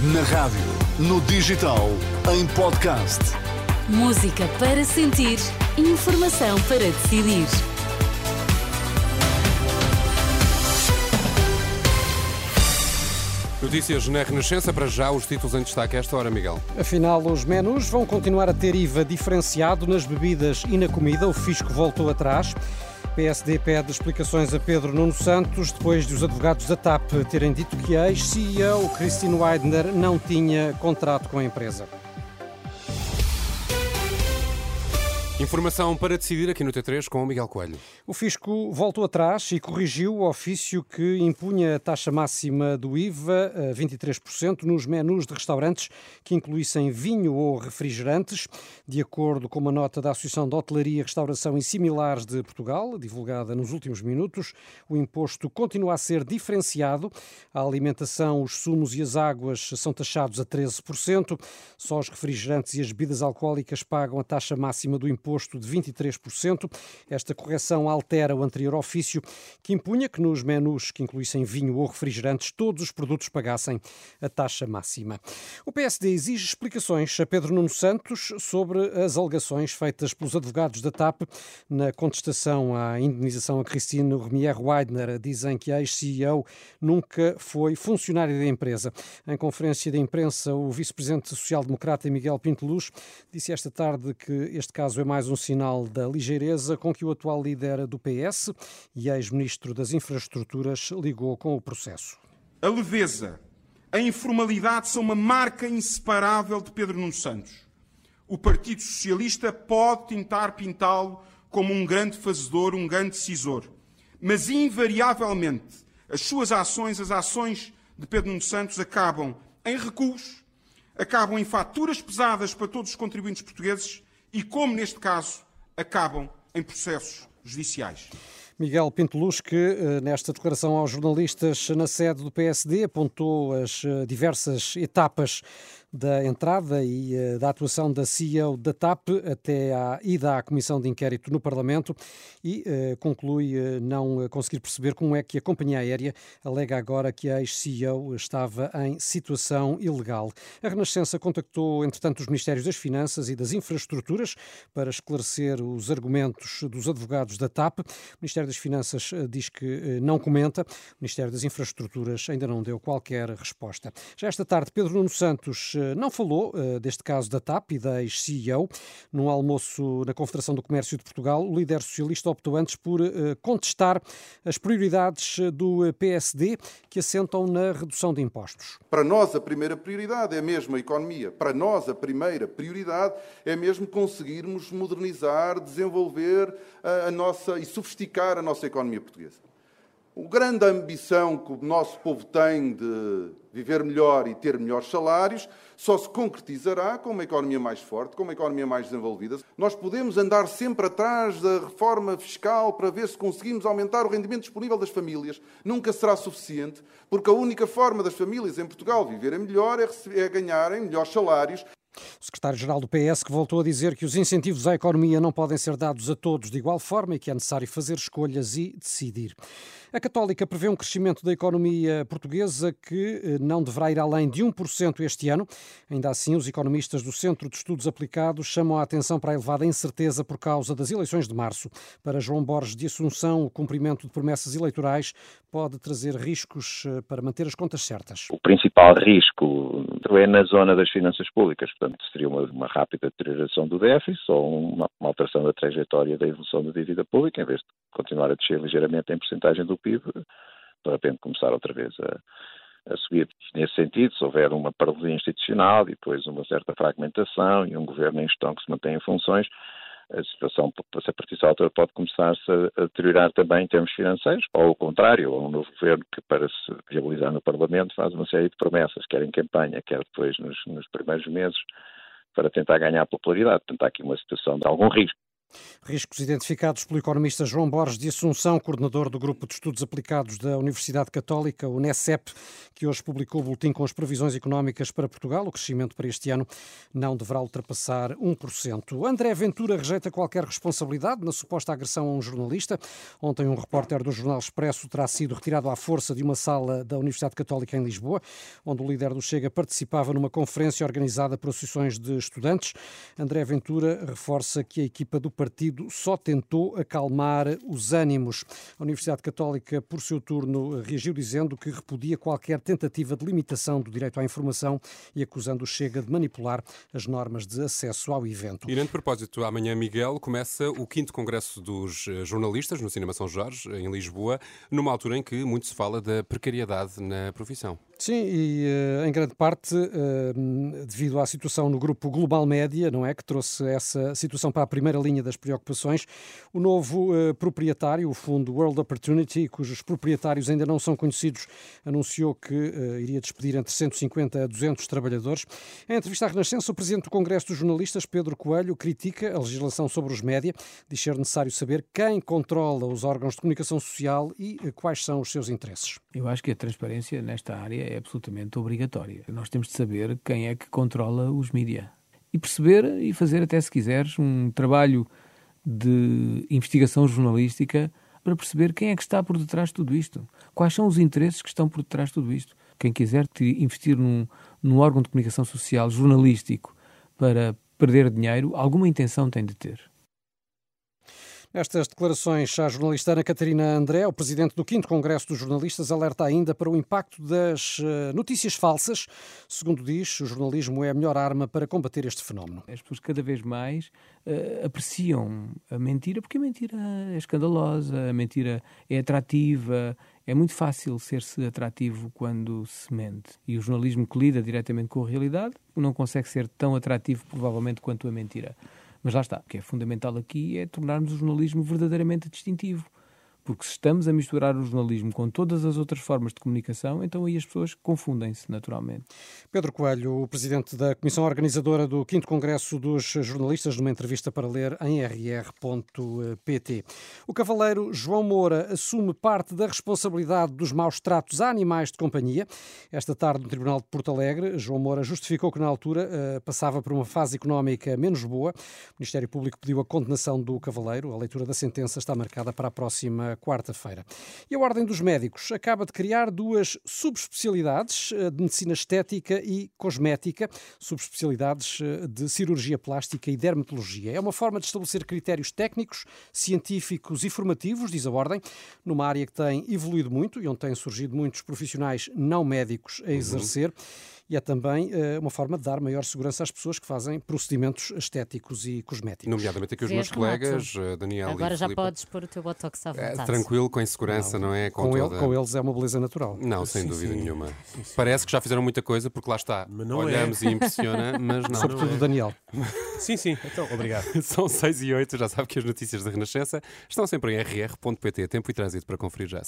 Na rádio, no digital, em podcast. Música para sentir, informação para decidir. Notícias na Renascença, para já os títulos em destaque a esta hora, Miguel. Afinal, os menus vão continuar a ter IVA diferenciado nas bebidas e na comida. O fisco voltou atrás. PSD pede explicações a Pedro Nuno Santos depois de os advogados da TAP terem dito que a ex-CEO Christine Weidner não tinha contrato com a empresa. Informação para decidir aqui no T3 com o Miguel Coelho. O Fisco voltou atrás e corrigiu o ofício que impunha a taxa máxima do IVA a 23% nos menus de restaurantes que incluíssem vinho ou refrigerantes. De acordo com uma nota da Associação de Hotelaria, Restauração e Similares de Portugal, divulgada nos últimos minutos, o imposto continua a ser diferenciado. A alimentação, os sumos e as águas são taxados a 13%. Só os refrigerantes e as bebidas alcoólicas pagam a taxa máxima do imposto imposto de 23%. Esta correção altera o anterior ofício que impunha que nos menus que incluíssem vinho ou refrigerantes todos os produtos pagassem a taxa máxima. O PSD exige explicações a Pedro Nuno Santos sobre as alegações feitas pelos advogados da TAP na contestação à indenização a Cristine Remier Weidner. Dizem que a ex-CEO nunca foi funcionária da empresa. Em conferência de imprensa, o vice-presidente social-democrata Miguel Pinto Luz disse esta tarde que este caso é mais mais um sinal da ligeireza com que o atual líder do PS e ex-ministro das Infraestruturas ligou com o processo. A leveza, a informalidade são uma marca inseparável de Pedro Nuno Santos. O Partido Socialista pode tentar pintá-lo como um grande fazedor, um grande decisor, mas invariavelmente as suas ações, as ações de Pedro Nuno Santos, acabam em recuos, acabam em faturas pesadas para todos os contribuintes portugueses e, como neste caso, acabam em processos judiciais. Miguel Pinto que eh, nesta declaração aos jornalistas na sede do PSD apontou as eh, diversas etapas da entrada e uh, da atuação da CEO da TAP até à ida à Comissão de Inquérito no Parlamento e uh, conclui uh, não conseguir perceber como é que a companhia aérea alega agora que a ex-CEO estava em situação ilegal. A Renascença contactou, entretanto, os Ministérios das Finanças e das Infraestruturas para esclarecer os argumentos dos advogados da TAP. O Ministério das Finanças diz que não comenta. O Ministério das Infraestruturas ainda não deu qualquer resposta. Já esta tarde, Pedro Nuno Santos eh, não falou uh, deste caso da TAP e da ex-CEO. Num almoço na Confederação do Comércio de Portugal, o líder socialista optou antes por uh, contestar as prioridades do PSD que assentam na redução de impostos. Para nós, a primeira prioridade é mesmo a economia. Para nós, a primeira prioridade é mesmo conseguirmos modernizar, desenvolver a nossa e sofisticar a nossa economia portuguesa. A grande ambição que o nosso povo tem de viver melhor e ter melhores salários só se concretizará com uma economia mais forte, com uma economia mais desenvolvida. Nós podemos andar sempre atrás da reforma fiscal para ver se conseguimos aumentar o rendimento disponível das famílias. Nunca será suficiente, porque a única forma das famílias em Portugal viverem melhor é, é ganharem melhores salários o secretário-geral do PS que voltou a dizer que os incentivos à economia não podem ser dados a todos de igual forma e que é necessário fazer escolhas e decidir. A Católica prevê um crescimento da economia portuguesa que eh, não deverá ir além de 1% este ano. Ainda assim, os economistas do Centro de Estudos Aplicados chamam a atenção para a elevada incerteza por causa das eleições de março. Para João Borges de Assunção, o cumprimento de promessas eleitorais pode trazer riscos eh, para manter as contas certas. O principal risco é na zona das finanças públicas, portanto, seria uma, uma rápida deterioração do déficit ou uma, uma, alteração da trajetória da evolução da dívida pública, em vez de continuar a descer ligeiramente em porcentagem do PIB, de repente começar outra vez a, a subir. Nesse sentido, se houver uma paralisia institucional e depois uma certa fragmentação e um governo em gestão que se mantém em funções, a situação, a partir dessa altura, pode começar-se a deteriorar também em termos financeiros, ou ao contrário, um novo governo que, para se viabilizar no Parlamento, faz uma série de promessas, quer em campanha, quer depois nos, nos primeiros meses, para tentar ganhar popularidade. Portanto, há aqui uma situação de algum risco. Riscos identificados pelo economista João Borges de Assunção, coordenador do Grupo de Estudos Aplicados da Universidade Católica, o NECEP, que hoje publicou o boletim com as previsões económicas para Portugal. O crescimento para este ano não deverá ultrapassar 1%. André Ventura rejeita qualquer responsabilidade na suposta agressão a um jornalista. Ontem, um repórter do Jornal Expresso terá sido retirado à força de uma sala da Universidade Católica em Lisboa, onde o líder do Chega participava numa conferência organizada por associações de estudantes. André Ventura reforça que a equipa do partido só tentou acalmar os ânimos. A Universidade Católica, por seu turno, reagiu dizendo que repudia qualquer tentativa de limitação do direito à informação e acusando o Chega de manipular as normas de acesso ao evento. E de propósito, amanhã, Miguel, começa o 5 Congresso dos Jornalistas no Cinema São Jorge, em Lisboa, numa altura em que muito se fala da precariedade na profissão. Sim, e uh, em grande parte uh, devido à situação no grupo Global Média, não é? Que trouxe essa situação para a primeira linha das preocupações. O novo uh, proprietário, o fundo World Opportunity, cujos proprietários ainda não são conhecidos, anunciou que iria despedir entre 150 a 200 trabalhadores. Em entrevista à Renascença, o presidente do Congresso dos Jornalistas, Pedro Coelho, critica a legislação sobre os média, diz ser necessário saber quem controla os órgãos de comunicação social e quais são os seus interesses. Eu acho que a transparência nesta área é absolutamente obrigatória. Nós temos de saber quem é que controla os mídias e perceber e fazer até se quiseres um trabalho de investigação jornalística para perceber quem é que está por detrás de tudo isto. Quais são os interesses que estão por detrás de tudo isto. Quem quiser investir num, num órgão de comunicação social jornalístico para perder dinheiro, alguma intenção tem de ter. Nestas declarações, a jornalista Ana Catarina André, o presidente do 5 Congresso dos Jornalistas, alerta ainda para o impacto das eh, notícias falsas. Segundo diz, o jornalismo é a melhor arma para combater este fenómeno. As pessoas cada vez mais uh, apreciam a mentira, porque a mentira é escandalosa, a mentira é atrativa, é muito fácil ser-se atrativo quando se mente. E o jornalismo que lida diretamente com a realidade não consegue ser tão atrativo, provavelmente, quanto a mentira. Mas lá está, o que é fundamental aqui é tornarmos o jornalismo verdadeiramente distintivo. Porque se estamos a misturar o jornalismo com todas as outras formas de comunicação, então aí as pessoas confundem-se naturalmente. Pedro Coelho, o presidente da comissão organizadora do 5 Congresso dos Jornalistas, numa entrevista para ler em rr.pt. O cavaleiro João Moura assume parte da responsabilidade dos maus tratos a animais de companhia. Esta tarde, no Tribunal de Porto Alegre, João Moura justificou que na altura uh, passava por uma fase económica menos boa. O Ministério Público pediu a condenação do cavaleiro. A leitura da sentença está marcada para a próxima quarta-feira. E a Ordem dos Médicos acaba de criar duas subespecialidades eh, de medicina estética e cosmética, subespecialidades eh, de cirurgia plástica e dermatologia. É uma forma de estabelecer critérios técnicos, científicos e formativos, diz a Ordem, numa área que tem evoluído muito e onde têm surgido muitos profissionais não médicos a exercer. Uhum e é também uh, uma forma de dar maior segurança às pessoas que fazem procedimentos estéticos e cosméticos. Nomeadamente aqui os meus colegas, uh, Daniel Agora e já podes pôr o teu botox à vontade. É, tranquilo, com insegurança, não, não é? Com, com, toda... ele, com, eles é uma beleza natural. Não, sem sim, dúvida sim. nenhuma. Sim, Parece que já fizeram muita coisa, porque lá está. Olhamos é. e impressiona, mas não. Sobretudo não é. Daniel. sim, sim. Então, obrigado. São 6 e 8, já sabe que as notícias da Renascença estão sempre em rr.pt. Tempo e trânsito para conferir já.